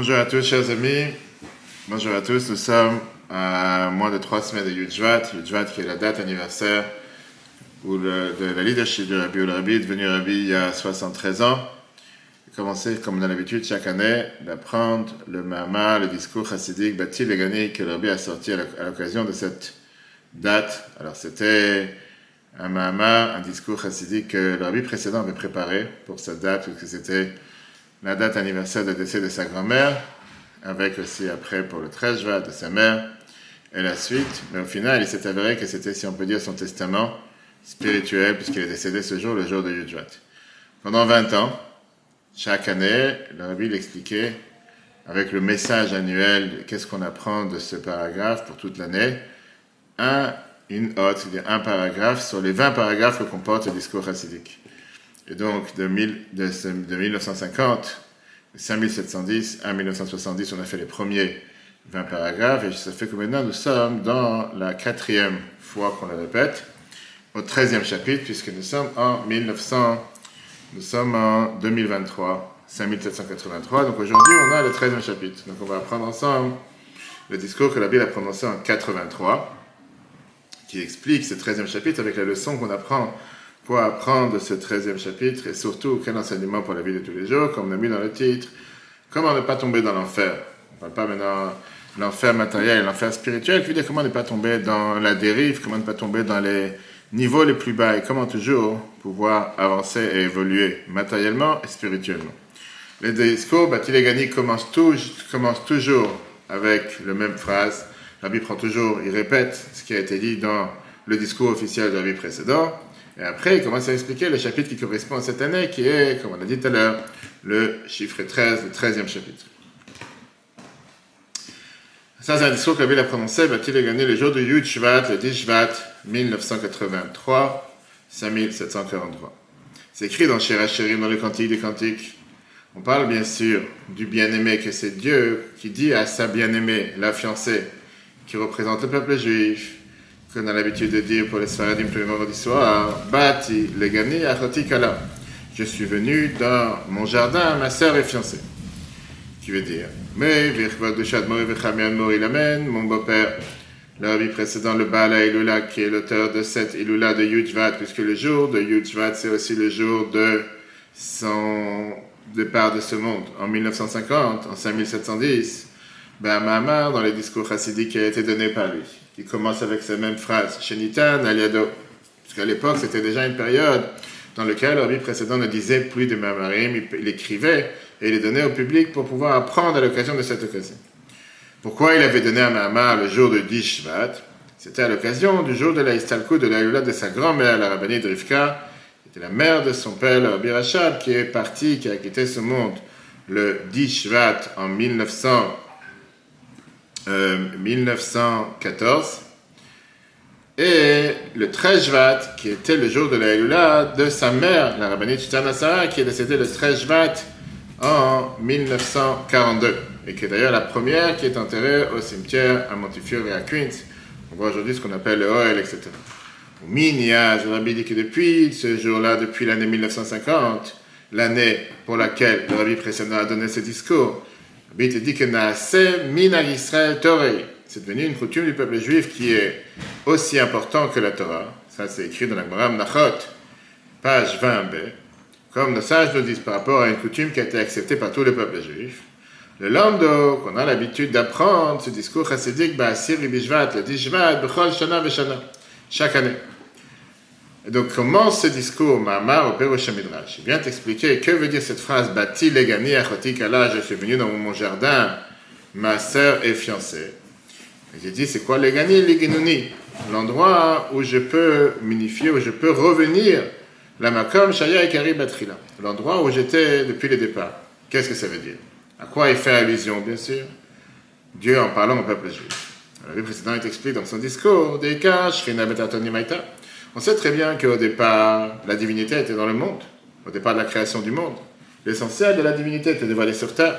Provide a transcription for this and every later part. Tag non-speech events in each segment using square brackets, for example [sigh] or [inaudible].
Bonjour à tous, chers amis. Bonjour à tous. Nous sommes à moins de trois semaines de Yudjvat. Yudjvat qui est la date anniversaire où de la leadership de Rabbi Rabbi est devenu Rabbi il y a 73 ans. Il a commencé, comme on a l'habitude, chaque année, d'apprendre le Mahama, le discours chassidique, Bati Legani, que le Rabbi a sorti à l'occasion de cette date. Alors, c'était un Mahama, un discours chassidique que le Rabbi précédent avait préparé pour cette date, puisque c'était la date anniversaire de décès de sa grand-mère, avec aussi après pour le 13 juin de sa mère, et la suite. Mais au final, il s'est avéré que c'était, si on peut dire, son testament spirituel, puisqu'il est décédé ce jour, le jour de Yudjvat. Pendant 20 ans, chaque année, le rabbi l'expliquait avec le message annuel, qu'est-ce qu'on apprend de ce paragraphe pour toute l'année, un, une autre, c'est-à-dire un paragraphe sur les 20 paragraphes que comporte le discours chassidique. Et donc, de, 1950, 5710 à 1970, on a fait les premiers 20 paragraphes, et ça fait que maintenant nous sommes dans la quatrième fois qu'on le répète, au 13e chapitre, puisque nous sommes en 1900, nous sommes en 2023, 5783, donc aujourd'hui on a le 13e chapitre. Donc on va apprendre ensemble le discours que la Bible a prononcé en 83, qui explique ce 13e chapitre avec la leçon qu'on apprend quoi apprendre de ce 13e chapitre et surtout quel enseignement pour la vie de tous les jours, comme on a mis dans le titre, comment ne pas tomber dans l'enfer. On ne parle pas maintenant l'enfer matériel l'enfer spirituel, puis dire comment ne pas tomber dans la dérive, comment ne pas tomber dans les niveaux les plus bas et comment toujours pouvoir avancer et évoluer matériellement et spirituellement. Les discours, Batilégani commence, toujours avec la même phrase. Bible prend toujours, il répète ce qui a été dit dans le discours officiel de la vie précédente. Et après, il commence à expliquer le chapitre qui correspond à cette année, qui est, comme on a dit tout à l'heure, le chiffre 13, le 13e chapitre. Ça, c'est un discours qu'avait a prononcé, va-t-il gagner le jour du Yud Shvat, le 10 Shvat, 1983, 5743. C'est écrit dans Shirachirim, dans le Cantique des Cantiques. On parle bien sûr du bien-aimé, que c'est Dieu qui dit à sa bien-aimée, la fiancée, qui représente le peuple juif, qu'on a l'habitude de dire pour les Sfaradim tous les vendredis soirs, Bati, Legani. Je suis venu dans mon jardin, ma sœur est fiancée. Qui veut dire, mais, mon beau-père, la vie précédente, le Bala Ilula, qui est l'auteur de cette Ilula de Yudjvat, puisque le jour de Yudjvat, c'est aussi le jour de son départ de ce monde. En 1950, en 5710, ben, Mahamar, dans les discours chassidiques qui a été donné par lui. Il commence avec ces mêmes phrases. Shenitan aliado. Parce qu'à l'époque, c'était déjà une période dans laquelle la vie précédente ne disait plus de Mamarim, il, écrivait et les donnait au public pour pouvoir apprendre à l'occasion de cette occasion. Pourquoi il avait donné à Mahamar le jour de Dishvat? C'était à l'occasion du jour de la Istalkou de la de sa grand-mère, la rabbinite Rivka, qui était la mère de son père, le Rabbi qui est parti, qui a quitté ce monde le Dishvat en 1900. 1914. Et le 13 Jvat, qui était le jour de la Elula de sa mère, la rabbinite Sarah, qui est décédée le 13 Jvat en 1942. Et qui est d'ailleurs la première qui est enterrée au cimetière à Montefiore et à Queens. On voit aujourd'hui ce qu'on appelle le Oel, etc. Minia, le rabbi dit que depuis ce jour-là, depuis l'année 1950, l'année pour laquelle le rabbi précédent a donné ce discours, C'est devenu une coutume du peuple juif qui est aussi important que la Torah. Ça, c'est écrit dans la Gemara Nachot, page 20b. Comme nos sages nous disent par rapport à une coutume qui a été acceptée par tout le peuple juif. Le lando, qu'on a l'habitude d'apprendre, ce discours chassidique, Siri Bishvat, le Dishvat, Bechol Shana Veshana, chaque année. Donc commence ce discours, Mamar au Père Midrash. Il vient t'expliquer que veut dire cette phrase Bati legani achoti kala, je suis venu dans mon jardin, ma sœur est fiancée. J'ai dit, c'est quoi legani liginuni L'endroit où je peux m'unifier, où je peux revenir, la makom shaya ekari batrila. L'endroit où j'étais depuis le départ. Qu'est-ce que ça veut dire? À quoi il fait allusion, bien sûr? Dieu en parlant au peuple juif. Le précédent, il t'explique dans son discours, Deka, Shrina Betatoni Maïta. On sait très bien qu'au départ, la divinité était dans le monde, au départ de la création du monde. L'essentiel de la divinité était dévoilé sur terre.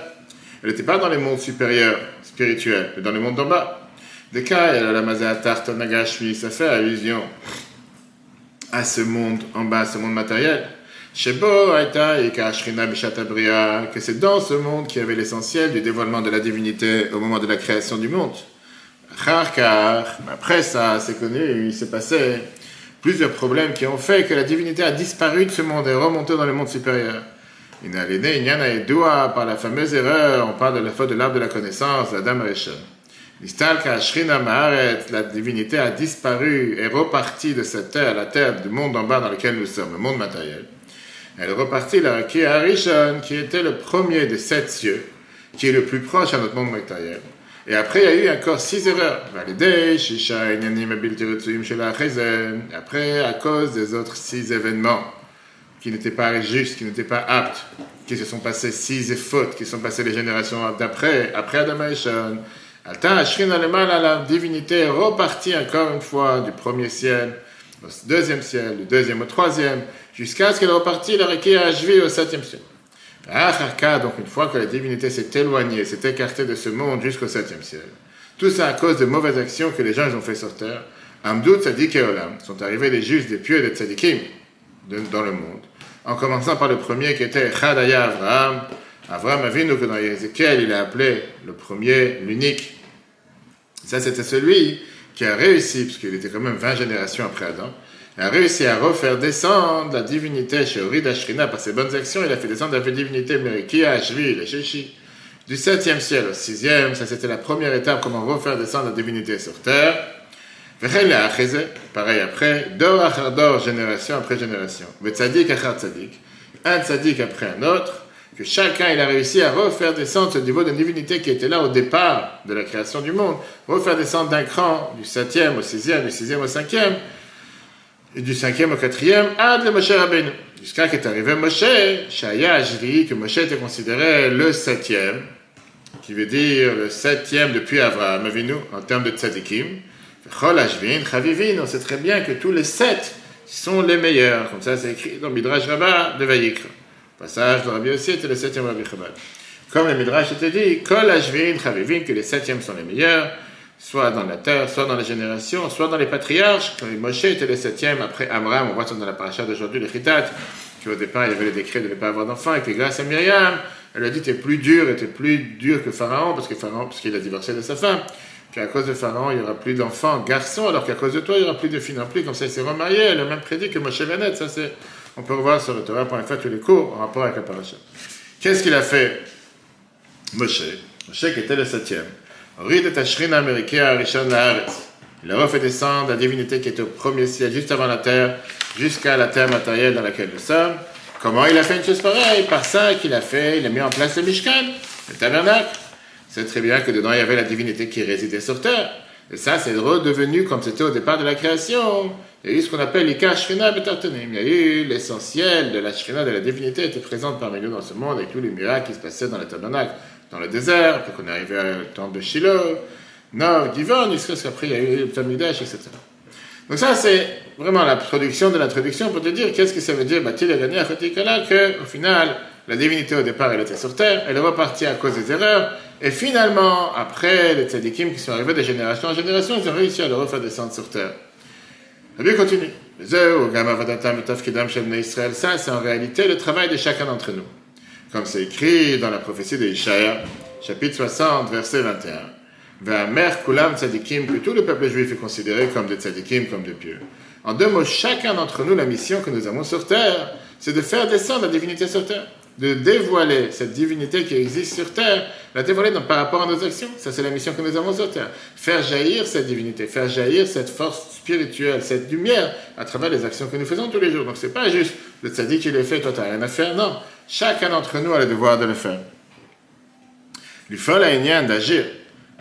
Elle n'était pas dans les mondes supérieurs, spirituels, mais dans les mondes d'en bas. Des cas, la Nagashmi, ça fait allusion à ce monde en bas, ce monde matériel. Shebo Aita et Kashrina Mishatabria, que c'est dans ce monde qu'il y avait l'essentiel du dévoilement de la divinité au moment de la création du monde. Après ça, c'est connu, il s'est passé plusieurs problèmes qui ont fait que la divinité a disparu de ce monde et est remontée dans le monde supérieur. Il n'a l'aîné, a doigts par la fameuse erreur, on parle de la faute de l'arbre de la connaissance, la dame Rishon. La divinité a disparu et reparti de cette terre, la terre du monde en bas dans lequel nous sommes, le monde matériel. Elle est repartie là, qui est qui était le premier des sept cieux, qui est le plus proche à notre monde matériel. Et après, il y a eu encore six erreurs. Après, à cause des autres six événements qui n'étaient pas justes, qui n'étaient pas aptes, qui se sont passés six fautes, qui sont passées les générations d'après, après Adam et Alta Ashrin la divinité est repartie encore une fois du premier ciel au deuxième ciel, du deuxième au troisième, jusqu'à ce qu'elle repartit la à Ashvi au septième ciel. Donc une fois que la divinité s'est éloignée, s'est écartée de ce monde jusqu'au septième ciel, tout ça à cause de mauvaises actions que les gens ont fait sur terre, Amdout, Tzadik Olam sont arrivés des justes, des pieux et des tzadikim dans le monde, en commençant par le premier qui était Chadaya Avraham. Avraham Avinu, que dans Ézéchiel, il a appelé le premier, l'unique. Ça, c'était celui qui a réussi, puisqu'il était quand même 20 générations après Adam, a réussi à refaire descendre la divinité chez Orid Ashrina par ses bonnes actions. Il a fait descendre la divinité Merikia, Ashvi, le Sheshi. Du 7e ciel au 6e, ça c'était la première étape, comment refaire descendre la divinité sur terre. Pareil après, dor achar dor, génération après génération. Achar tzadik. Un tzadik après un autre, que chacun il a réussi à refaire descendre ce niveau de divinité qui était là au départ de la création du monde, refaire descendre d'un cran du 7e au 6e, du 6e au 5e, et du cinquième au quatrième, Ad le Moshe Rabbeinu. Jusqu'à qu'est arrivé Moshe, Shaya Ajri, que Moshe était considéré le septième, qui veut dire le septième depuis Avraham Avinu, en termes de tzadikim. Chol Ashvin, Chavivin, on sait très bien que tous les sept sont les meilleurs. Comme ça, c'est écrit dans Midrash Rabbah de Vayikra. Passage de Rabbi aussi était le septième Rabbi Chabad. Comme le Midrash était dit, Kol Ashvin, Chavivin, que les septièmes sont les meilleurs soit dans la terre, soit dans les générations, soit dans les patriarches. Quand Moshe était le septième, après Amram, on voit ça dans la paracha d'aujourd'hui, le Chitat, qu'au départ, il y avait le décret de ne pas avoir d'enfant, et que grâce à Myriam, elle a dit, t'es plus dur, était plus dur que Pharaon, parce que Pharaon, parce qu'il a divorcé de sa femme, qu'à cause de Pharaon, il n'y aura plus d'enfants garçons, alors qu'à cause de toi, il n'y aura plus de filles non plus, comme ça, il s'est remarié, elle a même prédit que Moshe va ça c'est, on peut revoir sur le Torah.fr tous les cours en rapport avec la paracha. Qu'est-ce qu'il a fait Moshe? Moshe qui était le septième. Il a refait descendre la divinité qui était au premier ciel, juste avant la terre, jusqu'à la terre matérielle dans laquelle nous sommes. Comment il a fait une chose pareille? Par ça qu'il a fait, il a mis en place le Mishkan, le tabernacle. C'est très bien que dedans il y avait la divinité qui résidait sur terre. Et ça, c'est redevenu comme c'était au départ de la création. Il y a eu ce qu'on appelle l'Ika Shrina Betartonim. Il y a eu l'essentiel de la Shrina, de la divinité, était présente parmi nous dans ce monde avec tous les miracles qui se passaient dans le tabernacle dans le désert, puis qu'on est arrivé au temple de Shiloh, Nord, Divon, jusqu'à ce qu'après il y a eu le Talmudash, etc. Donc ça, c'est vraiment la production de l'introduction pour te dire qu'est-ce que ça veut dire, Batil et que au final, la divinité au départ, elle était sur terre, elle est repartie à cause des erreurs, et finalement, après les tzadikim qui sont arrivés de génération en génération, ils ont réussi à le refaire descendre sur terre. La Bible continue. Ça, c'est en réalité le travail de chacun d'entre nous comme c'est écrit dans la prophétie de chapitre 60, verset 21. mère Kulam Tzadikim, que tout le peuple juif est considéré comme des Tzadikim, comme des pieux. En deux mots, chacun d'entre nous, la mission que nous avons sur terre, c'est de faire descendre la divinité sur terre, de dévoiler cette divinité qui existe sur terre, la dévoiler par rapport à nos actions. Ça, c'est la mission que nous avons sur terre. Faire jaillir cette divinité, faire jaillir cette force spirituelle, cette lumière à travers les actions que nous faisons tous les jours. Donc, c'est pas juste le tzadik qui le fait, toi, t'as rien à faire. Non. Chacun d'entre nous a le devoir de le faire. L'ifol a d'agir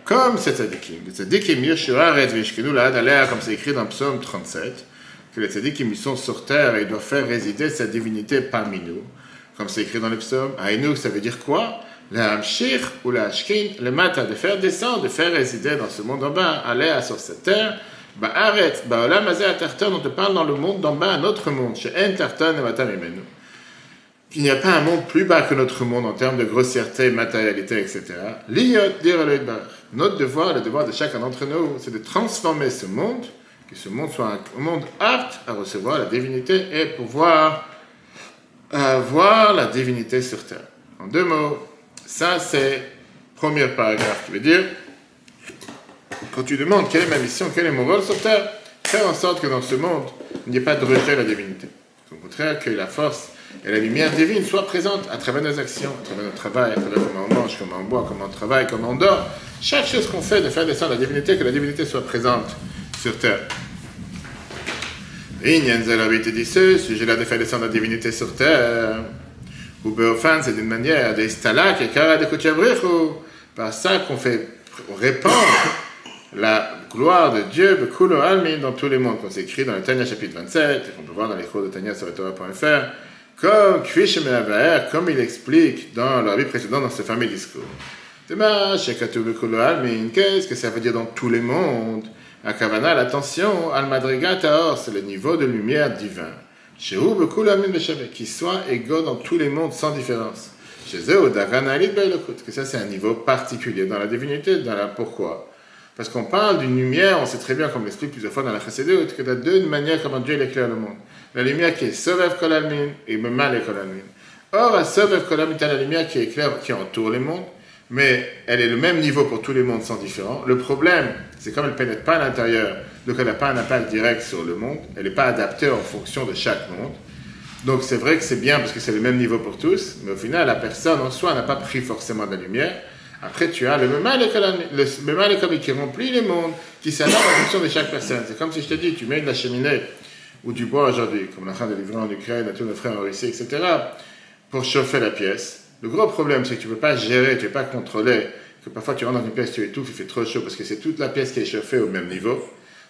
comme ces tzadikim. Les tzadikim yishuaret vishkinu la d'aller comme c'est écrit dans Psaume 37, que les tzadikim sont sur terre et doivent faire résider sa divinité parmi nous. Comme c'est écrit dans le psaume. Aïnou, ça veut dire quoi? La hamshir ou la hashkin, le matin, de faire descendre, de faire résider dans ce monde en bas, aller sur cette terre. Bah arrête, bah olam azé on te parle dans le monde d'en bas, un autre monde, chez en tarton et matam qu'il n'y a pas un monde plus bas que notre monde en termes de grossièreté, matérialité, etc. Notre devoir, le devoir de chacun d'entre nous, c'est de transformer ce monde, que ce monde soit un monde apte à recevoir la divinité et pouvoir à voir la divinité sur terre. En deux mots, ça c'est premier paragraphe qui veut dire quand tu demandes quelle est ma mission, quel est mon rôle sur terre, faire en sorte que dans ce monde, il n'y ait pas de rejet de la divinité. Au contraire, que la force et la lumière divine soient présentes à travers nos actions, à travers notre travail, à travers comment on mange, comment on boit, comment on travaille, comment on dort. Chaque chose qu'on fait de faire descendre la divinité, que la divinité soit présente sur terre. te dit ce sujet-là de faire descendre la divinité sur terre. Ou enfin, c'est d'une manière, des stalak et kara de par ça qu'on fait répandre la gloire de Dieu, Bekulo Almin, dans tous les mondes, qu'on s'écrit dans le Tanya chapitre 27, et qu'on peut voir dans les cours de Tanya sur Torah.fr, comme comme il explique dans la vie précédente dans ce fameux discours. Qu'est-ce que ça veut dire dans tous les mondes? Akavana, l'attention, al madrigataor, c'est le niveau de lumière divin. Chez qui soit égaux dans tous les mondes sans différence. Chez eux, que ça c'est un niveau particulier dans la divinité, dans la pourquoi parce qu'on parle d'une lumière, on sait très bien, comme l'explique plusieurs fois dans la Chassidut, que y a deux manières comment Dieu éclaire le monde. La lumière qui est Sovev Kolalmin et Memal Kolalmin. Or, à Sovev Kolalmin, la lumière qui éclaire, qui entoure les mondes, mais elle est le même niveau pour tous les mondes sans différent. Le problème, c'est comme elle ne pénètre pas à l'intérieur, donc elle n'a pas un impact direct sur le monde, elle n'est pas adaptée en fonction de chaque monde. Donc c'est vrai que c'est bien parce que c'est le même niveau pour tous, mais au final, la personne en soi n'a pas pris forcément de la lumière. Après, tu as le le qui remplit le monde, qui s'adapte en fonction de chaque personne. C'est comme si je te dis, tu mets de la cheminée ou du bois aujourd'hui, comme en train de livrer en Ukraine à tous nos frères en Russie, etc., pour chauffer la pièce. Le gros problème, c'est que tu ne peux pas gérer, tu ne peux pas contrôler, que parfois tu rentres dans une pièce, tu étouffes, il fait trop chaud, parce que c'est toute la pièce qui est chauffée au même niveau.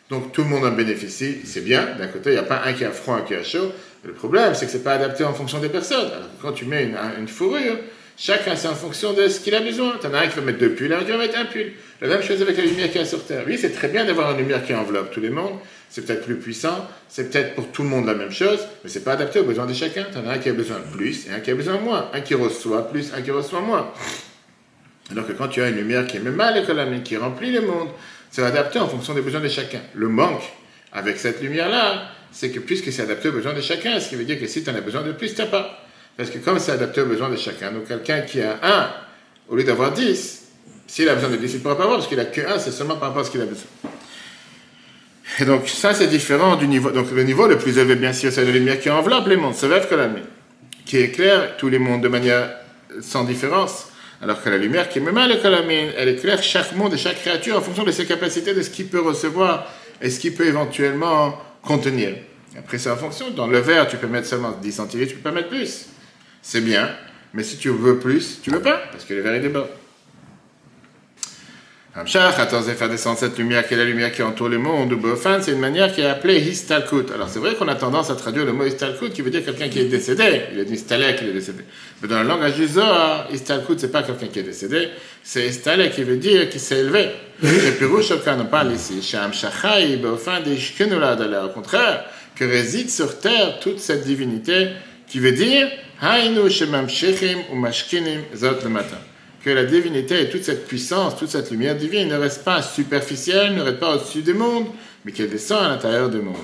Donc tout le monde en bénéficie, c'est bien. D'un côté, il n'y a pas un qui a froid, un qui a chaud. le problème, c'est que ce n'est pas adapté en fonction des personnes. Alors, quand tu mets une, fourrure, Chacun, c'est en fonction de ce qu'il a besoin. Tu en as un qui va mettre deux pulls, un qui va mettre un pull. La même chose avec la lumière qui est sur Terre. Oui, c'est très bien d'avoir une lumière qui enveloppe tous les mondes. C'est peut-être plus puissant. C'est peut-être pour tout le monde la même chose, mais c'est pas adapté aux besoins de chacun. Tu en as un qui a besoin de plus et un qui a besoin de moins. Un qui reçoit plus, un qui reçoit moins. Alors que quand tu as une lumière qui est mal économique, qui remplit le monde, c'est adapté en fonction des besoins de chacun. Le manque avec cette lumière-là, c'est que puisque c'est adapté aux besoins de chacun, ce qui veut dire que si tu en as besoin de plus, tu n'as pas. Parce que comme c'est adapté aux besoins de chacun, donc quelqu'un qui a un, au lieu d'avoir 10, s'il a besoin de 10, il ne pourra pas avoir, parce qu'il n'a que un, c'est seulement par rapport à ce qu'il a besoin. Et donc ça, c'est différent du niveau. Donc le niveau le plus élevé, bien sûr, c'est la lumière qui enveloppe les mondes, c'est que la nuit, qui éclaire tous les mondes de manière sans différence. Alors que la lumière qui est même mal elle éclaire chaque monde et chaque créature en fonction de ses capacités, de ce qu'il peut recevoir et ce qu'il peut éventuellement contenir. Après, c'est en fonction. Dans le verre, tu peux mettre seulement 10 centilitres, tu peux pas mettre plus c'est bien, mais si tu veux plus, tu veux pas, parce que le verre est débord. Hamshach, attends, faire descendre cette lumière qui est la lumière qui entoure le monde, ou c'est une manière qui est appelée histalkut. Alors c'est vrai qu'on a tendance à traduire le mot histalkut qui veut dire quelqu'un qui est décédé. Il a dit istalek, il est décédé. Mais dans le langage du Zohar, histalkut, c'est pas quelqu'un qui est décédé, c'est istalek qui veut dire qui s'est élevé. [laughs] Et Pirouche, on parle ici, Shamshachai, des Au contraire, que réside sur terre toute cette divinité qui veut dire que la divinité et toute cette puissance, toute cette lumière divine ne reste pas superficielle, ne reste pas au-dessus du monde, mais qu'elle descend à l'intérieur du monde.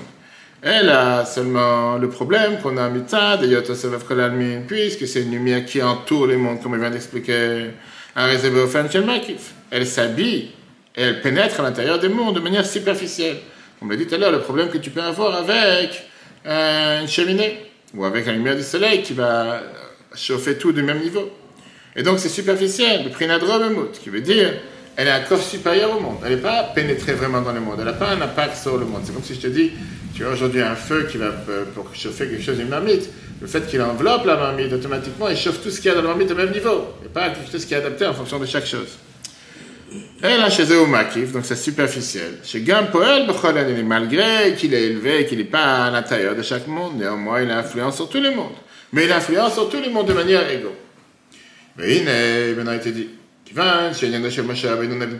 Elle a seulement le problème qu'on a un mitad Kolalmin, puisque c'est une lumière qui entoure le monde, comme il vient d'expliquer un Elle s'habille et elle pénètre à l'intérieur du monde de manière superficielle. On l'a dit tout à l'heure, le problème que tu peux avoir avec une cheminée ou avec la lumière du soleil qui va chauffer tout du même niveau. Et donc c'est superficiel, le prinadromemut, qui veut dire elle est un corps supérieur au monde. Elle n'est pas pénétrée vraiment dans le monde. Elle n'a pas un impact sur le monde. C'est comme si je te dis, tu as aujourd'hui un feu qui va euh, pour chauffer quelque chose, une marmite. Le fait qu'il enveloppe la marmite, automatiquement, il chauffe tout ce qu'il y a dans la marmite au même niveau. Et pas quelque chose qui est adapté en fonction de chaque chose. Elle a chez eux au makif, donc c'est superficiel. Chez Gampoel, malgré qu'il est élevé, qu'il n'est pas à l'intérieur de chaque monde, néanmoins il a influence sur tous les mondes. Mais il a influence sur tous les mondes de manière égale.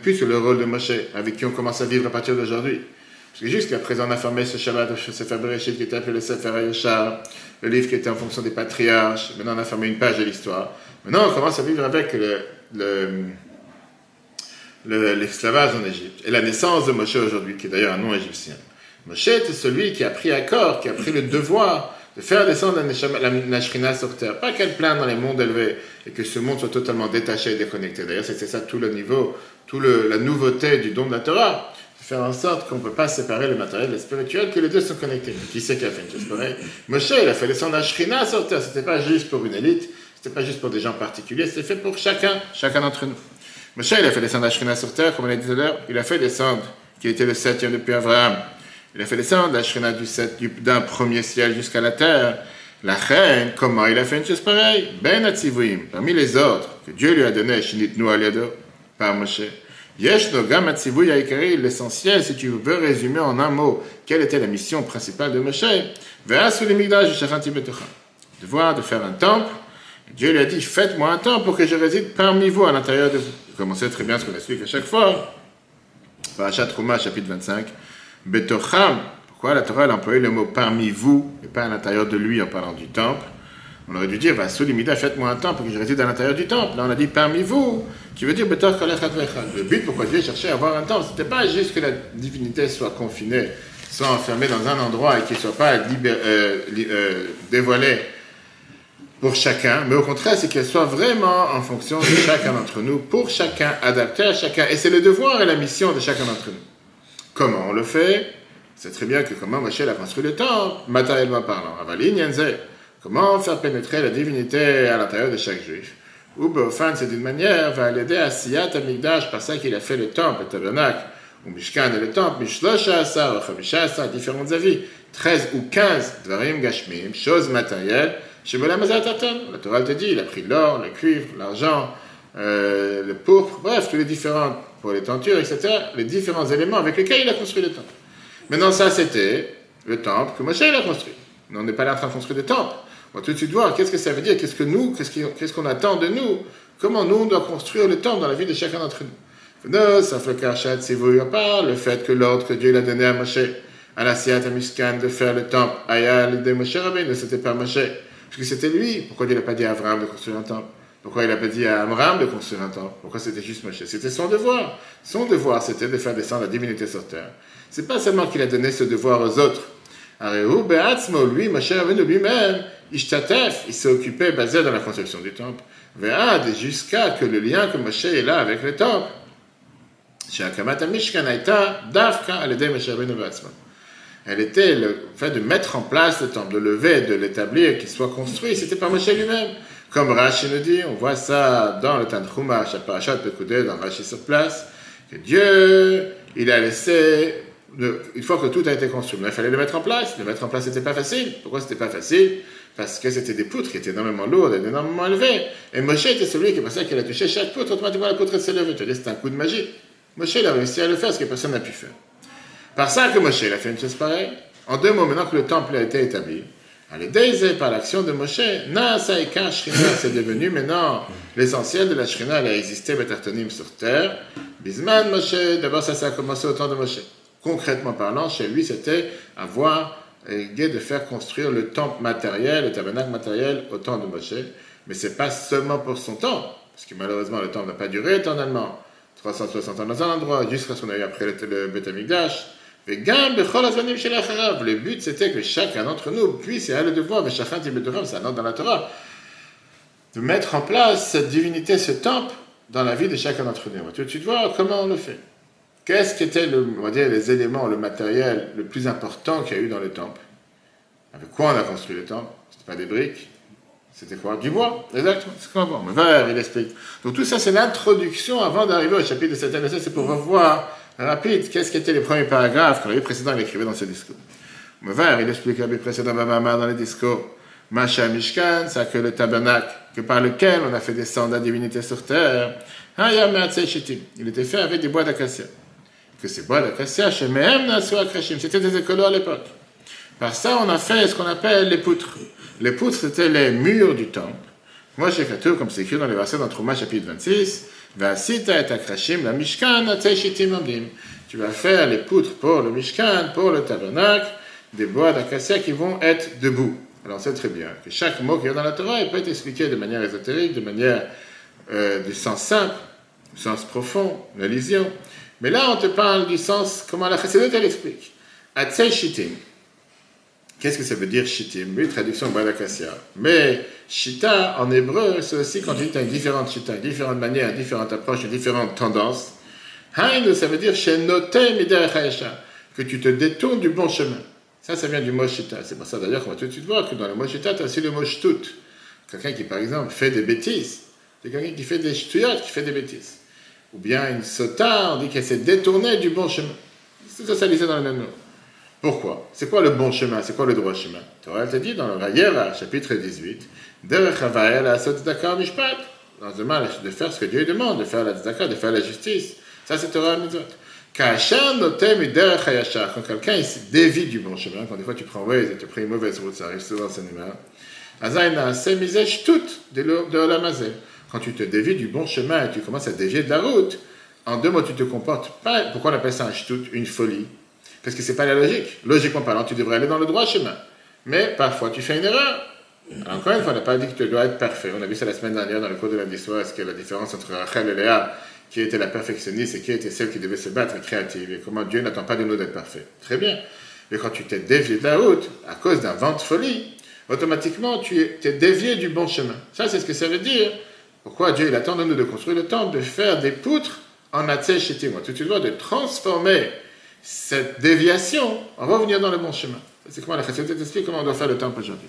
Plus sur le rôle de Moshe, avec qui on commence à vivre à partir d'aujourd'hui. Parce que jusqu'à présent, on a formé ce Shabbat, ce Sefer Bereshit, qui était appelé le Sefer Yeshar, le livre qui était en fonction des patriarches. Maintenant, on a formé une page de l'histoire. Maintenant, on commence à vivre avec le, le l'esclavage en Égypte et la naissance de Moshe aujourd'hui, qui est d'ailleurs un nom égyptien. Moshe était celui qui a pris accord, qui a pris le devoir de faire descendre la Shrina sur terre. Pas qu'elle plane dans les mondes élevés et que ce monde soit totalement détaché et déconnecté. D'ailleurs, c'était ça tout le niveau, toute la nouveauté du don de la Torah. Faire en sorte qu'on ne peut pas séparer le matériel et le spirituel, que les deux sont connectés. Qui c'est qui a fait une chose pareille? Moshe, il a fait descendre la Shrina sur terre. C'était pas juste pour une élite, c'était pas juste pour des gens particuliers, c'était fait pour chacun, chacun d'entre nous. Moshe, il a fait descendre la Shrina sur terre, comme on l'a dit tout à l'heure, il a fait descendre, qui était le septième depuis Abraham, il a fait descendre la Shrina du d'un premier ciel jusqu'à la terre. La reine, comment il a fait une chose pareille? Ben parmi les autres que Dieu lui a donné, Aliado, par Moshe. Yeshno Gam Aikari, l'essentiel, si tu veux résumer en un mot, quelle était la mission principale de Moshe? Devoir de faire un temple. Dieu lui a dit Faites-moi un temple pour que je réside parmi vous, à l'intérieur de vous. Vous commencez très bien ce qu'on explique à chaque fois. Parachat Trouma, chapitre 25. Betocham, pourquoi la Torah a employé le mot parmi vous et pas à l'intérieur de lui en parlant du temple? On aurait dû dire, va limida, faites-moi un temple que je réside à l'intérieur du temple. Là, on a dit parmi vous, qui veut dire Betoch Le but pourquoi Dieu cherchait à avoir un temple, c'était pas juste que la divinité soit confinée, soit enfermée dans un endroit et qu'il ne soit pas euh, euh, dévoilée pour chacun, mais au contraire, c'est qu'elle soit vraiment en fonction de chacun d'entre nous, pour chacun, adaptée à chacun. Et c'est le devoir et la mission de chacun d'entre nous. Comment on le fait? C'est très bien que comment Moshe a construit le temple, matériellement parlant. Comment faire pénétrer la divinité à l'intérieur de chaque juif? Ou Beofan, c'est d'une manière, va l'aider à Siyat Amigdash, par ça qu'il a fait le temple, le tabernacle, ou Mishkan et le temple, Mishlosha Asa, Asa, différents avis, 13 ou 15 Dvarim Gashmim, choses matérielles, La Torah te dit, il a pris l'or, le cuivre, l'argent, euh, le pourpre, bref, tous les différents, pour les tentures, etc., les différents éléments avec lesquels il a construit le temple. Maintenant, ça, c'était le temple que Moshe a construit. on n'est pas là en train de construire des temples. On va tout de suite voir qu'est-ce que ça veut dire, qu'est-ce que nous, qu'est-ce qu'on attend de nous, comment nous, on doit construire le temple dans la vie de chacun d'entre nous. Ça fait si vous pas le fait que l'ordre que Dieu a donné à Moshe, à la Siat Miskan, de faire le temple, Ayal de Moshe ne c'était pas Moshe, parce que c'était lui. Pourquoi Dieu n'a pas dit à Abraham de construire un temple? Pourquoi il n'a pas dit à Amram de construire un temple? Pourquoi c'était juste Moshe? C'était son devoir. Son devoir, c'était de faire descendre la divinité sur terre. C'est pas seulement qu'il a donné ce devoir aux autres. Lui, Moshe lui-même, Ishtatef, il s'est occupé, basé dans la construction du temple. Ve'ad, jusqu'à que le lien que Moshe est là avec le temple. Elle était le fait de mettre en place le temple, de lever, de l'établir, qu'il soit construit. C'était pas Moshe lui-même. Comme Rashi nous dit, on voit ça dans le Tanchumash, à Parashat Pekudé, dans Rashi sur place, que Dieu, il a laissé, une fois que tout a été construit, il fallait le mettre en place. Le mettre en place, n'était pas facile. Pourquoi c'était pas facile? Parce que c'était des poutres qui étaient énormément lourdes et énormément élevées. Et Moshe était celui qui pensait qu'il a touché chaque poutre, automatiquement la poutre s'est levée. Tu dis, c'est un coup de magie. Moshe, il a réussi à le faire, ce que personne n'a pu faire. Par ça que Moshe, il a fait une chose pareille. En deux mots, maintenant que le temple a été établi, par l'action de Moshe, [laughs] c'est devenu maintenant l'essentiel de la Shrina, elle a existé, Betartonim sur terre. Bisman Moshe, d'abord ça, ça a commencé au temps de Moshe. Concrètement parlant, chez lui, c'était avoir l'idée de faire construire le temple matériel, le tabernacle matériel au temps de Moshe. Mais c'est pas seulement pour son temps, parce que malheureusement le temps n'a pas duré éternellement. 360 ans dans un endroit, jusqu'à ce qu'on ait eu après le, le le but, c'était que chacun d'entre nous puisse, et le devoir, mais chacun ça note dans la Torah, de mettre en place cette divinité, ce temple, dans la vie de chacun d'entre nous. Tu, vois comment on le fait. Qu'est-ce qui était, on va dire, les éléments, le matériel le plus important qu'il y a eu dans le temple? Avec quoi on a construit le temple? C'était pas des briques, c'était quoi? Du bois, exactement. C'est quoi bon Mais il explique. Donc tout ça, c'est l'introduction avant d'arriver au chapitre de cette année. C'est pour revoir rapide, qu'est-ce qui étaient les premiers paragraphes que le précédent écrivait dans ce discours? Mevar, il explique le précédent dans les discours. Masha Mishkan, c'est que le tabernacle par lequel on a fait descendre la divinité sur terre, il était fait avec des bois d'acacia. Que ces bois d'acacia, c'était des écolos à l'époque. Par ça, on a fait ce qu'on appelle les poutres. Les poutres, c'était les murs du temple. Moi, j'ai tout, comme c'est écrit dans les versets dans Trouma, chapitre 26. Tu vas faire les poutres pour le Mishkan, pour le tabernacle, des bois d'acacia qui vont être debout. Alors, c'est très bien que chaque mot qui est dans la Torah, peut être expliqué de manière ésotérique, de manière euh, du sens simple, du sens profond, la vision. Mais là, on te parle du sens, comment la Chassidut, elle explique. Atzei Qu'est-ce que ça veut dire shitim Oui, traduction d'acacia. Mais shita en hébreu, c'est aussi quand tu dis une différente shita, différentes manières, différentes approches, différentes tendances. Haïn, ça veut dire que tu te détournes du bon chemin. Ça, ça vient du mot shita. C'est pour ça d'ailleurs qu'on va tout de suite voir que dans le mot shita, tu as aussi le mot shtut. Quelqu'un qui, par exemple, fait des bêtises. C'est quelqu'un qui fait des shtuyot, qui fait des bêtises. Ou bien une sota, on dit qu'elle s'est détournée du bon chemin. C'est ça, ça disait dans le même mot. Pourquoi? C'est quoi le bon chemin C'est quoi le droit chemin Torah te dit dans le Vayera, chapitre 18, Derech la mishpat. Dans le mal de faire ce que Dieu demande, de faire la tzedaka, de faire la justice. Ça, c'est Torah Mitzvot. Quand quelqu'un dévie du bon chemin, quand des fois tu prends Waze et tu prends une mauvaise route, ça arrive souvent cinéma, de Quand tu te dévies du bon chemin et tu commences à dévier de la route, en deux mots, tu te comportes pas. Pourquoi on appelle ça un shtut, une folie Parce que c'est pas la logique. Logiquement parlant, tu devrais aller dans le droit chemin. Mais parfois, tu fais une erreur. Encore une fois, on n'a pas dit que tu dois être parfait. On a vu ça la semaine dernière dans le cours de l'histoire, ce qu'est la différence entre Rachel et Léa, qui était la perfectionniste et qui était celle qui devait se battre créative, et comment Dieu n'attend pas de nous d'être parfait. Très bien. Mais quand tu t'es dévié de la route à cause d'un vent de folie, automatiquement tu es dévié du bon chemin. Ça, c'est ce que ça veut dire. Pourquoi Dieu il attend de nous de construire le temple, de faire des poutres en moi. Tout tu dois de transformer cette déviation en revenir dans le bon chemin. C'est comment la chassidut t'explique comment on doit faire le temple aujourd'hui.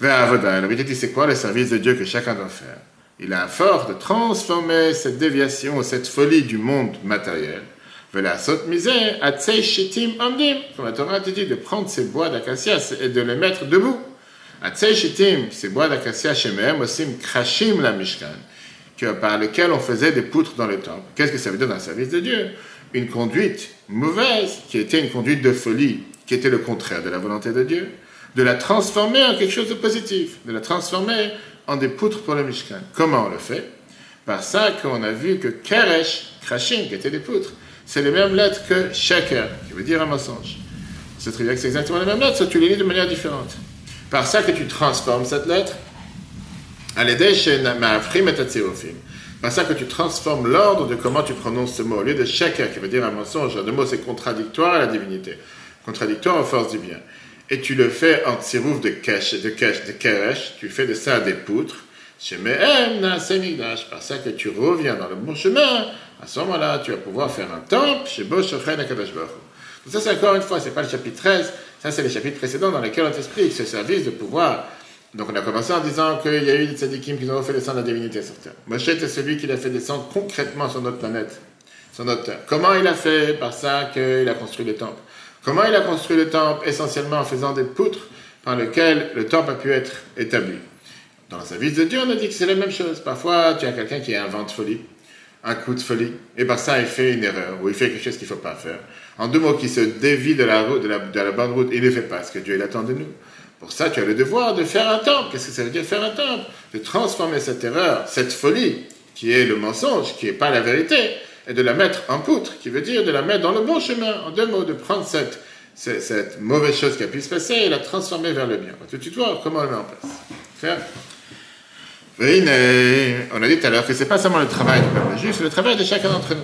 Vers la vérité, c'est quoi le service de Dieu que chacun doit faire? Il a à force de transformer cette déviation, cette folie du monde matériel, comme la Torah te dit de prendre ces bois d'acacia et de les mettre debout. ces bois d'acacia chez osim krashim la mishkan, par lesquels on faisait des poutres dans le temple. Qu'est-ce que ça veut dire dans le service de Dieu? Une conduite mauvaise, qui était une conduite de folie, qui était le contraire de la volonté de Dieu, de la transformer en quelque chose de positif, de la transformer en des poutres pour le Mishkan. Comment on le fait? Par ça qu'on a vu que Keresh, Krashim, qui étaient des poutres, c'est les mêmes lettres que Shaker, qui veut dire un mensonge. C'est très bien que c'est exactement les mêmes lettres, sauf tu les lis de manière différente. Par ça que tu transformes cette lettre par ça que tu transformes l'ordre de comment tu prononces ce mot. Au lieu de shaker, qui veut dire un mensonge, le mot c'est contradictoire à la divinité. Contradictoire aux forces du bien. Et tu le fais en tsirouf de kesh, de kesh, de keresh, tu fais de ça des poutres. Par ça que tu reviens dans le bon chemin, à ce moment-là, tu vas pouvoir faire un temple chez Bosh Ça, c'est encore une fois, c'est pas le chapitre 13, ça, c'est les chapitres précédents dans lesquels on t'explique ce service de pouvoir donc on a commencé en disant qu'il y a eu des tzadikim qui ont fait descendre la divinité sur terre. Moshe était celui qui l'a fait descendre concrètement sur notre planète, sur notre terre. Comment il a fait? Par ça qu'il a construit le temple. Comment il a construit le temple? Essentiellement en faisant des poutres par lesquelles le temple a pu être établi. Dans le service de Dieu, on a dit que c'est la même chose. Parfois, tu as quelqu'un qui invente folie, un coup de folie, et par ça, il fait une erreur, ou il fait quelque chose qu'il ne faut pas faire. En deux mots, qui se dévie de la, de la, de la bonne route, il ne fait pas ce que Dieu il attend de nous. Pour ça, tu as le devoir de faire un temple. Qu'est-ce que ça veut dire faire un temple? De transformer cette erreur, cette folie, qui est le mensonge, qui n'est pas la vérité, et de la mettre en poutre, qui veut dire de la mettre dans le bon chemin. En deux mots, de prendre cette, mauvaise chose qui a pu se passer et la transformer vers le bien. Tout de suite voir comment on le met en place. On a dit tout à l'heure que ce n'est pas seulement le travail du peuple juif, c'est le travail de chacun d'entre nous.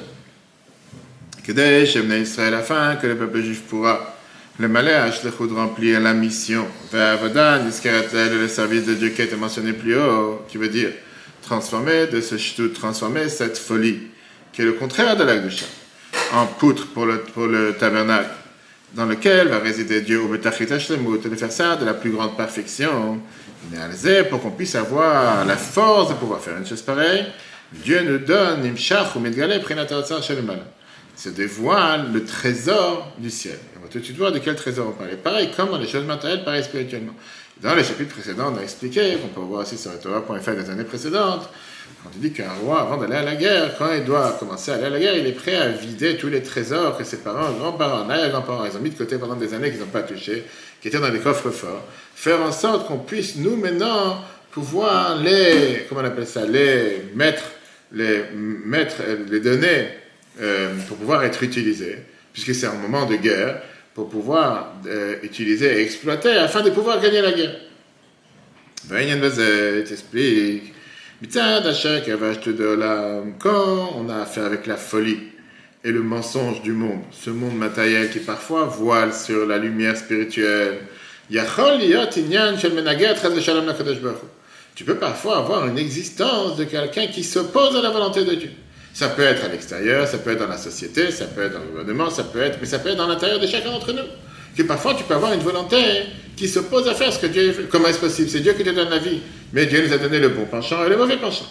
Que dès Israël afin que le peuple juif pourra le malais de remplir la mission. le service de Dieu qui a été mentionné plus haut, qui veut dire transformer de ce shtout, transformer cette folie, qui est le contraire de la gusha, en poutre pour le, pour le tabernacle, dans lequel va résider Dieu, ou de faire ça de la plus grande perfection, pour qu'on puisse avoir la force de pouvoir faire une chose pareille. Dieu nous donne, imshach ou medgale, le malin se dévoile le trésor du ciel. On tout de voir de quel trésor on parle. pareil, comme dans les choses matérielles, pareil spirituellement. Dans les chapitres précédents, on a expliqué, qu'on peut voir aussi sur le Torah.fr des années précédentes, il dit qu'un roi, avant d'aller à la guerre, quand il doit commencer à aller à la guerre, il est prêt à vider tous les trésors que ses parents, grands-parents, arrière-grands-parents, ils ont mis de côté pendant des années qu'ils n'ont pas touché, qui étaient dans des coffres forts. Faire en sorte qu'on puisse, nous, maintenant, pouvoir les, comment on appelle ça, les mettre, les mettre, les donner euh, pour pouvoir être utilisé, puisque c'est un moment de guerre, pour pouvoir euh, utiliser et exploiter afin de pouvoir gagner la guerre. t'explique. Quand on a affaire avec la folie et le mensonge du monde, ce monde matériel qui parfois voile sur la lumière spirituelle, Tu peux parfois avoir une existence de quelqu'un qui s'oppose à la volonté de Dieu. Ça peut être à l'extérieur, ça peut être dans la société, ça peut être dans le gouvernement, ça peut être, mais ça peut être dans l'intérieur de chacun d'entre nous. Que parfois tu peux avoir une volonté qui s'oppose à faire ce que Dieu fait. Comment est-ce possible? C'est Dieu qui te donne la vie, mais Dieu nous a donné le bon penchant et le mauvais penchant.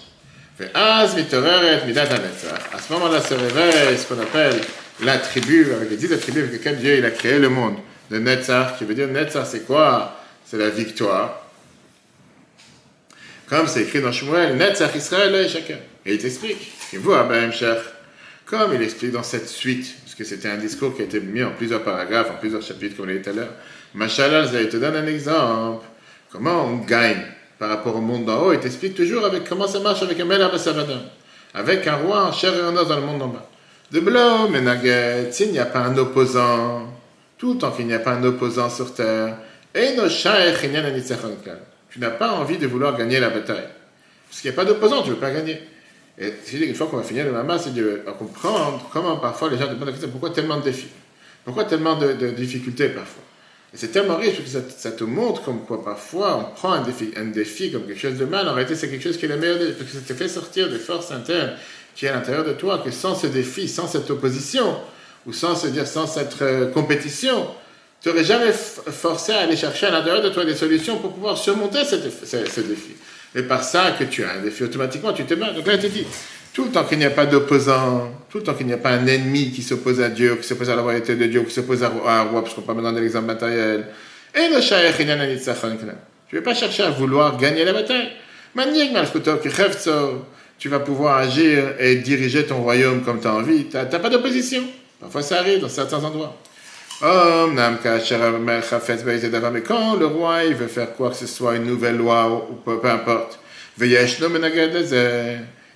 À ce moment-là se réveille ce qu'on appelle la tribu, avec les dix attributs avec lesquels Dieu il a créé le monde. Le Netzar, qui veut dire Netzar, c'est quoi? C'est la victoire. Comme c'est écrit dans Shmuel, Netzar Israël et chacun. Et il t'explique. Comme il explique dans cette suite, parce que c'était un discours qui a été mis en plusieurs paragraphes, en plusieurs chapitres, comme on l'a dit tout à l'heure. Machalal, il te donne un exemple. Comment on gagne par rapport au monde d'en haut? Il t'explique toujours avec comment ça marche avec un Melach avec un roi en chair et en os dans le monde d'en bas. De Blo, Menaget, s'il n'y a pas un opposant, tout temps qu'il n'y a pas un opposant sur terre, et no tu n'as pas envie de vouloir gagner la bataille. Parce qu'il n'y a pas d'opposant, tu ne veux pas gagner. Et une fois qu'on va finir le Mama, c'est de comprendre comment parfois les gens demandent la pourquoi tellement de défis? Pourquoi tellement de, difficultés parfois? Et c'est tellement riche que ça, te montre comme quoi parfois on prend un défi, un défi comme quelque chose de mal, en réalité c'est quelque chose qui est le meilleur parce que ça te fait sortir des forces internes qui est à l'intérieur de toi, que sans ce défi, sans cette opposition, ou sans se dire sans cette euh, compétition, tu n'aurais jamais forcé à aller chercher à l'intérieur de toi des solutions pour pouvoir surmonter ce défi. Et par ça que tu as un défi, automatiquement, tu te mets. Donc là, il te dit, tout le temps qu'il n'y a pas d'opposant, tout le temps qu'il n'y a pas un ennemi qui s'oppose à Dieu, qui s'oppose à la royauté de Dieu, qui s'oppose à un roi, parce qu'on peut pas donner l'exemple matériel, et le Tu ne veux pas chercher à vouloir gagner la bataille? Tu vas pouvoir agir et diriger ton royaume comme tu as envie. Tu n'as pas d'opposition. Parfois, ça arrive dans certains endroits. Mais quand le roi veut faire quoi que ce soit, une nouvelle loi ou peu, importe,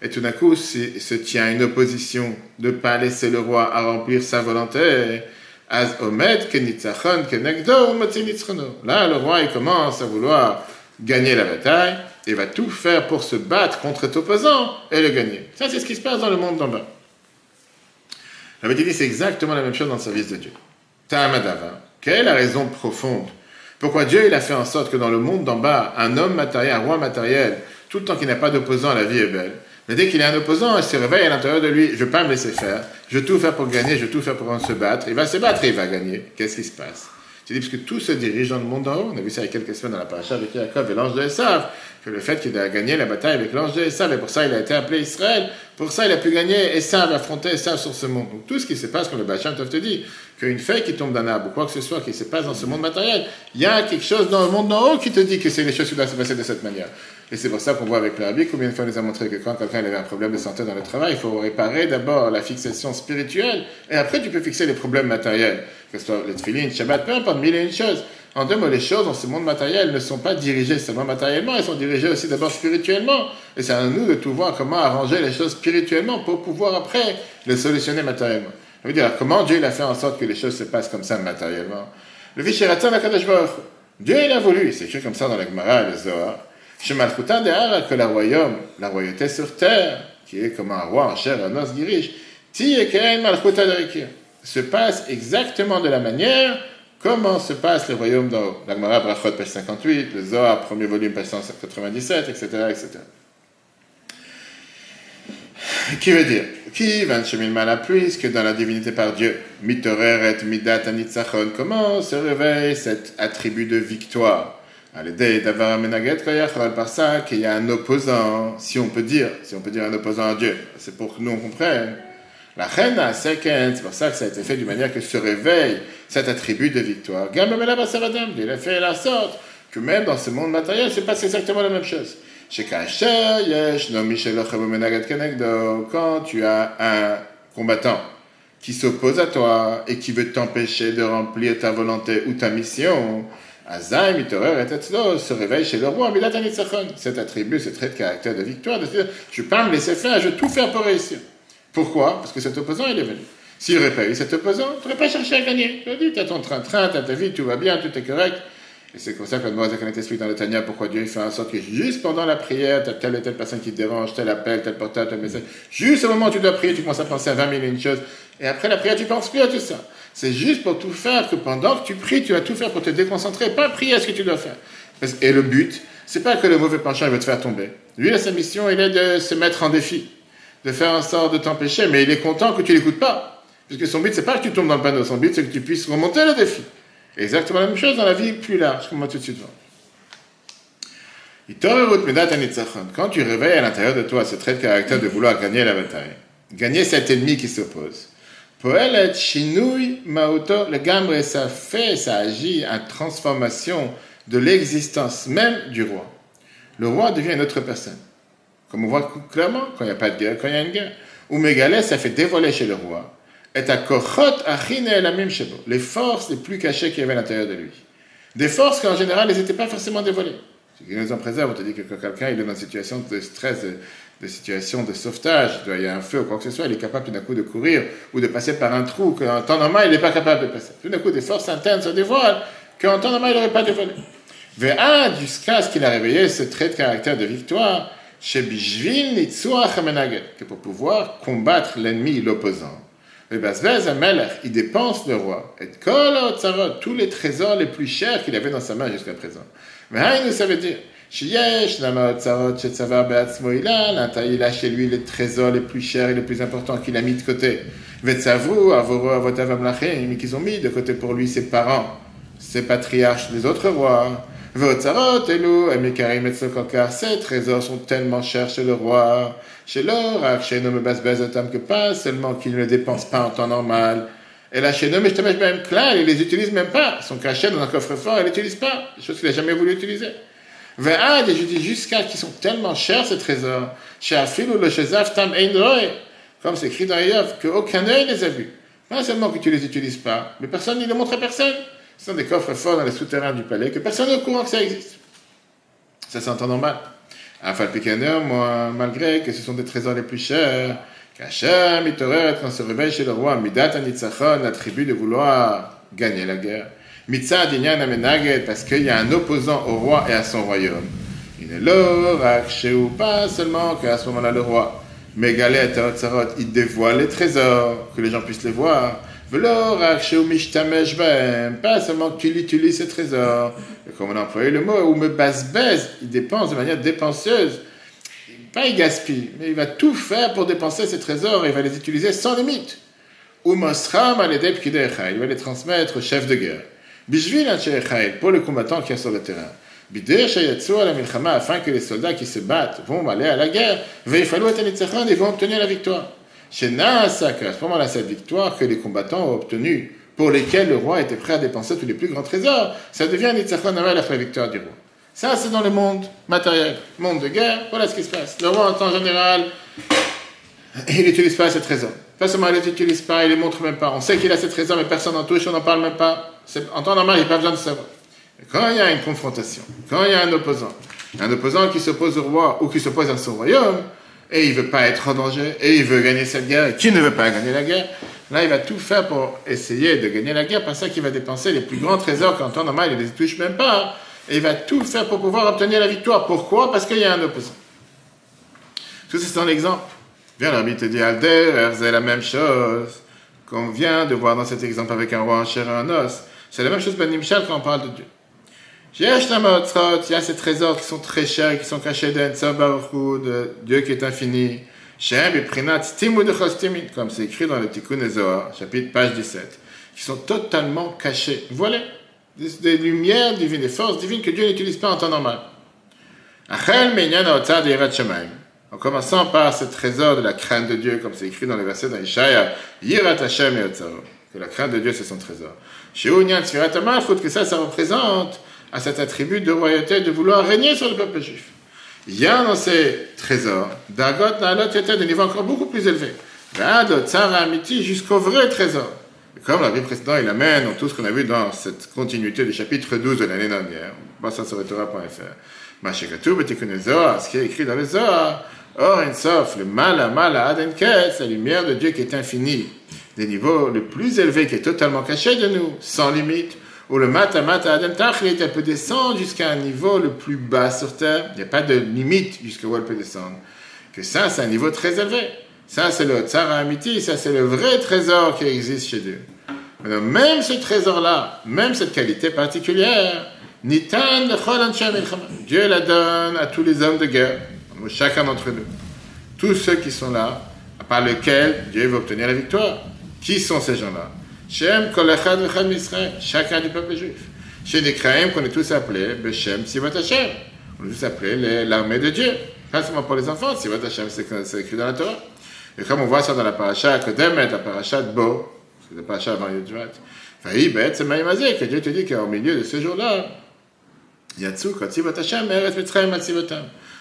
et tout d'un coup il se tient une opposition de ne pas laisser le roi à remplir sa volonté. Là, le roi il commence à vouloir gagner la bataille et va tout faire pour se battre contre cet opposant et le gagner. Ça, c'est ce qui se passe dans le monde d'en bas. La dit c'est exactement la même chose dans le service de Dieu. Quelle est la raison profonde Pourquoi Dieu a fait en sorte que dans le monde d'en bas, un homme matériel, un roi matériel, tout le temps qu'il n'a pas d'opposant, la vie est belle? Mais dès qu'il a un opposant, il se réveille à l'intérieur de lui, je ne vais pas me laisser faire, je vais tout faire pour gagner, je vais tout faire pour se battre. Il va se battre et il va gagner. Qu'est-ce qui se passe? Parce que tout se dirige dans le monde d'en haut. On a vu ça il y a quelques semaines dans la paracha avec Jacob et l'ange de Esav, que le fait qu'il a gagné la bataille avec l'ange de Esav, et pour ça il a été appelé Israël, pour ça il a pu gagner Esav, affronter Esav sur ce monde. Donc tout ce qui se passe, comme le Bacham te dit, qu'une feuille qui tombe d'un arbre ou quoi que ce soit qui se passe dans ce monde matériel, il y a quelque chose dans le monde d'en haut qui te dit que c'est les choses qui doivent se passer de cette manière. Et c'est pour ça qu'on voit avec le combien de fois on nous a montré que quand quelqu'un avait un problème de santé dans le travail, il faut réparer d'abord la fixation spirituelle et après tu peux fixer les problèmes matériels. Que ce soit les tefillin, Shabbat, peu importe, mille et une choses. En deux mots, les choses dans ce monde matériel ne sont pas dirigées seulement matériellement, elles sont dirigées aussi d'abord spirituellement. Et c'est à nous de tout voir comment arranger les choses spirituellement pour pouvoir après les solutionner matériellement. Ça veut dire, comment Dieu il a fait en sorte que les choses se passent comme ça matériellement? Le Vishératzan Dieu il a voulu, c'est écrit comme ça dans la Gemara et le Zohar, Shemalchuta Dehara, que la royaume, la royauté sur terre, qui est comme un roi en chair, un os dirige, Tieken Malchuta se passe exactement de la manière comment se passe le royaume dans la Gemara Brachot, page 58, le Zohar, premier volume, page 197, etc., etc. Qui veut dire? Qui va mal que dans la divinité par Dieu, mitorer et midat anitzachon, comment se réveille cet attribut de victoire? Par ça qu'il y a un opposant, si on peut dire, si on peut dire un opposant à Dieu. C'est pour que nous on comprenne. La reine a c'est pour ça que ça a été fait d'une manière que se réveille cet attribut de victoire. Il a fait la sorte que même dans ce monde matériel, c'est pas exactement la même chose. Quand tu as un combattant qui s'oppose à toi et qui veut t'empêcher de remplir ta volonté ou ta mission, Azaï, Mitorer et se réveille chez le roi, Cet attribut, ce trait de caractère de victoire, de dire, je ne vais pas me laisser faire, je vais tout faire pour réussir. Pourquoi? Parce que cet opposant, il est venu. S'il n'aurait pas eu cet opposant, tu n'aurais pas cherché à gagner. Tu as dit, tu as ton train-train, tu as ta vie, tout va bien, tout est correct. Et c'est comme ça que Moïse explique dans le Tania pourquoi Dieu fait en sorte que juste pendant la prière, tu as telle et telle personne qui te dérange, tel appel, tel portable, tel message. Juste au moment où tu dois prier, tu commences à penser à 20 000 et une choses. Et après la prière, tu penses plus à tout ça. C'est juste pour tout faire que pendant que tu pries, tu vas tout faire pour te déconcentrer, pas prier à ce que tu dois faire. Et le but, c'est pas que le mauvais penchant va te faire tomber. Lui, sa mission, il est de se mettre en défi, de faire en sorte de t'empêcher, mais il est content que tu l'écoutes pas. Puisque son but, c'est pas que tu tombes dans le panneau, son but, c'est que tu puisses remonter le défi. Exactement la même chose dans la vie plus large, comme moi tout de suite. Quand tu réveilles à l'intérieur de toi ce trait de caractère de vouloir gagner la bataille, gagner cet ennemi qui s'oppose, Poelet Shinui Maoto, le gambre, ça fait, ça agit en transformation de l'existence même du roi. Le roi devient une autre personne. Comme on voit clairement, quand il n'y a pas de guerre, quand il y a une guerre. Ou ça fait dévoiler chez le roi. Et à Kochot Achine les forces les plus cachées qu'il y avait à l'intérieur de lui. Des forces qu'en général, elles n'étaient pas forcément dévoilées. Quelqu'un en préserve, on te dit que quelqu'un il est dans une situation de stress, de, situation de sauvetage, il y a un feu ou quoi que ce soit, il est capable tout d'un coup de courir ou de passer par un trou qu'en temps normal, il n'est pas capable de passer. Tout d'un coup, des forces internes se dévoilent qu'en temps normal, il n'aurait pas dévoilé. Ve'ad, jusqu'à ce qu'il a réveillé ce trait de caractère de victoire, chez Bishvil que pour pouvoir combattre l'ennemi, l'opposant. Il dépense le roi. Et tous les trésors les plus chers qu'il avait dans sa main jusqu'à présent. Mais ça veut dire, il a chez lui les trésors les plus chers et les plus importants qu'il a mis de côté. qu'ils ont mis de côté pour lui ses parents, ses patriarches, les autres rois. Ces trésors sont tellement chers chez le roi, chez l'or, chez que pas seulement qu'il ne les dépense pas en temps normal. Et là, chez nous, mais je même clair, il les utilise même pas. Ils sont cachés dans un coffre-fort, il les utilise pas. Des choses qu'il n'a jamais voulu utiliser. et je dis jusqu'à qu'ils sont tellement chers ces trésors. Chez Afil ou le Shezaf Tam Comme c'est écrit dans Yov, qu'aucun œil les a vus. Pas seulement que tu les utilises pas, mais personne ne les montre à personne. Ce sont des coffres forts dans les souterrains du palais que personne n'est au courant que ça existe. Ça, temps normal. Un moi, malgré que ce sont des trésors les plus chers, qu'Hachem, Mitoret, quand se réveille chez le roi, Midat Anitzachon, l'attribut de vouloir gagner la guerre. Mitzad Inyan Amenaget, parce qu'il y a un opposant au roi et à son royaume. Il est ou pas seulement qu'à ce moment-là le roi. Mais Galet, il dévoile les trésors, que les gens puissent les voir pas seulement qu'il utilise ses trésors, comme on a employé le mot, ou me il dépense de manière dépenseuse. Pas il gaspille, mais il va tout faire pour dépenser ses trésors et il va les utiliser sans limite. Ou il va les transmettre au chef de guerre. pour le combattant qui est sur le terrain. afin que les soldats qui se battent vont aller à la guerre, ils vont obtenir la victoire. Chez Naasaka, à ce moment-là, cette victoire que les combattants ont obtenue, pour lesquels le roi était prêt à dépenser tous les plus grands trésors, ça devient Nitzachon après la victoire du roi. Ça, c'est dans le monde matériel, monde de guerre, voilà ce qui se passe. Le roi, en temps général, il n'utilise pas ses trésors. Pas seulement il ne les utilise pas, il les montre même pas. On sait qu'il a ses trésors, mais personne n'en touche, on n'en parle même pas. En temps normal, il n'y a pas besoin de savoir. quand il y a une confrontation, quand il y a un opposant, un opposant qui s'oppose au roi ou qui s'oppose à son royaume, et il veut pas être en danger, et il veut gagner cette guerre, et qui ne veut pas gagner la guerre, là, il va tout faire pour essayer de gagner la guerre, parce qu'il va dépenser les plus grands trésors qu'en temps normal, il ne les touche même pas, et il va tout faire pour pouvoir obtenir la victoire. Pourquoi? Parce qu'il y a un opposant. Tout c'est un exemple. Bien, l'arbitre dit, Alder, c'est la même chose qu'on vient de voir dans cet exemple avec un roi en chair et en os. C'est la même chose, Ben Nimshal, quand on parle de Dieu. Il y a ces trésors qui sont très chers, qui sont cachés de Dieu qui est infini. Comme c'est écrit dans le Tikkun Zohar, chapitre page 17, qui sont totalement cachés. Voilà, des, lumières divines, des forces divines que Dieu n'utilise pas en temps normal. En commençant par ce trésor de la crainte de Dieu, comme c'est écrit dans le verset d'Ishaïa, Yirat Hashem que la crainte de Dieu c'est son trésor. Chez que ça, ça représente à cet attribut de royauté de vouloir régner sur le peuple juif. Il y a dans ces trésors, Dagot Nalot était de niveau encore beaucoup plus élevé. Amiti jusqu'au vrai trésor. Comme la vie précédente, il amène tout ce qu'on a vu dans cette continuité du chapitre 12 de l'année dernière. Torah.fr. ce qui est écrit dans les Zohar, Or, sauf le mal à mal à Adenket, la lumière de Dieu qui est infinie, des niveaux le plus élevés qui est totalement caché de nous, sans limite, où le mata mata adam tachlit, elle peut descendre jusqu'à un niveau le plus bas sur terre. Il n'y a pas de limite jusqu'où elle peut descendre. Que ça, c'est un niveau très élevé. Ça, c'est le tsara amiti, ça, c'est le vrai trésor qui existe chez Dieu. Maintenant, même ce trésor-là, même cette qualité particulière, Nitan Dieu la donne à tous les hommes de guerre, chacun d'entre nous. Tous ceux qui sont là, par lesquels Dieu va obtenir la victoire. Qui sont ces gens-là? Shem chacun du peuple juif. Chez les qu'on est tous appelés Beshem Sivat Hashem. On est tous appelés l'armée de Dieu. Pas seulement pour les enfants, Sivat Hashem, c'est écrit dans la Torah. Et comme on voit ça dans la paracha Kodemet, la paracha de Bo, c'est la paracha avant Yudvat, que Dieu te dit qu'au milieu de ce jour-là, Yatsu, Hashem, Mitzrayim.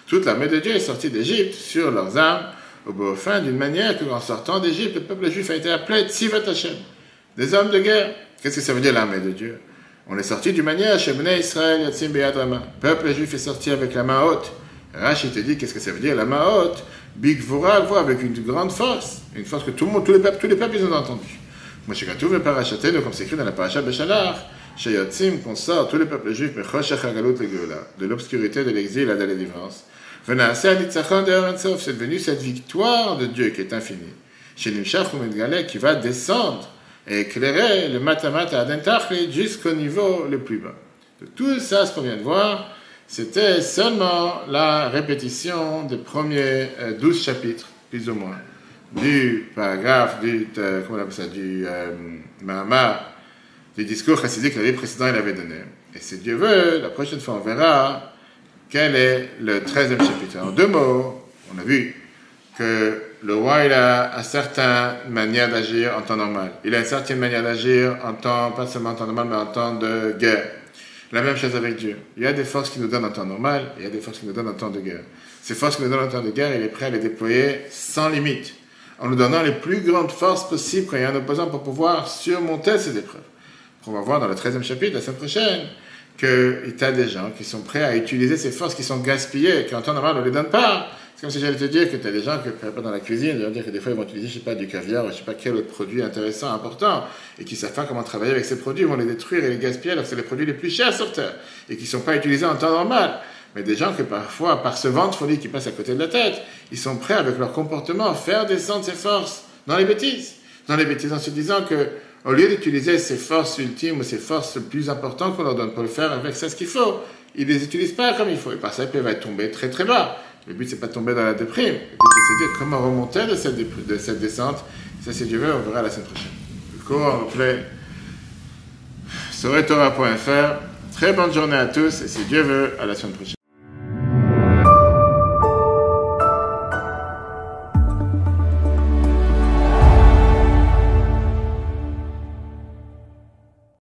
Toute l'armée de Dieu est sortie d'Égypte sur leurs armes, au fin d'une manière que, en sortant d'Égypte, le peuple juif a été appelé Tzivat Hashem, des hommes de guerre. Qu'est-ce que ça veut dire l'armée de Dieu? On est sorti d'une manière, Shemne Israël, Yatzim Beyad Le peuple juif est sorti avec la main haute. Rachid te dit, qu'est-ce que ça veut dire la main haute? Big Vora, avec une grande force, une force que tout le monde, tous les peuples, tous les peuples, ils ont entendu. Je suis le parachaté, comme c'est écrit dans la paracha Béchalar, chez Yotzim, qu'on sort tous les peuples juifs, de l'obscurité de l'exil à la délivrance. C'est devenu cette victoire de Dieu qui est infinie. Chez Nimshach qui va descendre et éclairer le matamat à Adentachli jusqu'au niveau le plus bas. De tout ça, ce qu'on vient de voir, c'était seulement la répétition des premiers euh, douze chapitres, plus ou moins, du paragraphe, du, euh, comment on appelle ça, du euh, du discours chassidique que l'année précédente il avait donné. Et si Dieu veut, la prochaine fois on verra quel est le 13e chapitre En deux mots, on a vu que le roi il a une certaine manière d'agir en temps normal. Il a une certaine manière d'agir en temps, pas seulement en temps normal, mais en temps de guerre. La même chose avec Dieu. Il y a des forces qui nous donnent en temps normal et il y a des forces qui nous donnent en temps de guerre. Ces forces qui nous donnent en temps de guerre, il est prêt à les déployer sans limite, en nous donnant les plus grandes forces possibles quand il y a un opposant pour pouvoir surmonter ces épreuves. On va voir dans le 13e chapitre, la semaine prochaine, qu'il y a des gens qui sont prêts à utiliser ces forces qui sont gaspillées, qui en temps normal ne les donne pas. C'est comme si j'allais te dire que tu as des gens qui pas dans la cuisine, ils vont dire que des fois ils vont utiliser, je sais pas, du caviar, je sais pas quel autre produit intéressant, important, et qui savent pas comment travailler avec ces produits, ils vont les détruire et les gaspiller alors que c'est les produits les plus chers sur Terre, et qui ne sont pas utilisés en temps normal. Mais des gens que parfois, par ce vent de folie qui passe à côté de la tête, ils sont prêts avec leur comportement à faire descendre ces forces dans les bêtises. Dans les bêtises en se disant que au lieu d'utiliser ces forces ultimes ces forces plus importantes qu'on leur donne pour le faire avec ça ce qu'il faut, ils ne les utilisent pas comme il faut. Et par ça, ils peuvent tombés très très bas. Le but, c'est pas de tomber dans la déprime. Le but, c'est de dire comment remonter de cette, de cette descente. Ça, si Dieu veut, on verra la semaine prochaine. Le cours en replay sur Très bonne journée à tous et si Dieu veut, à la semaine prochaine.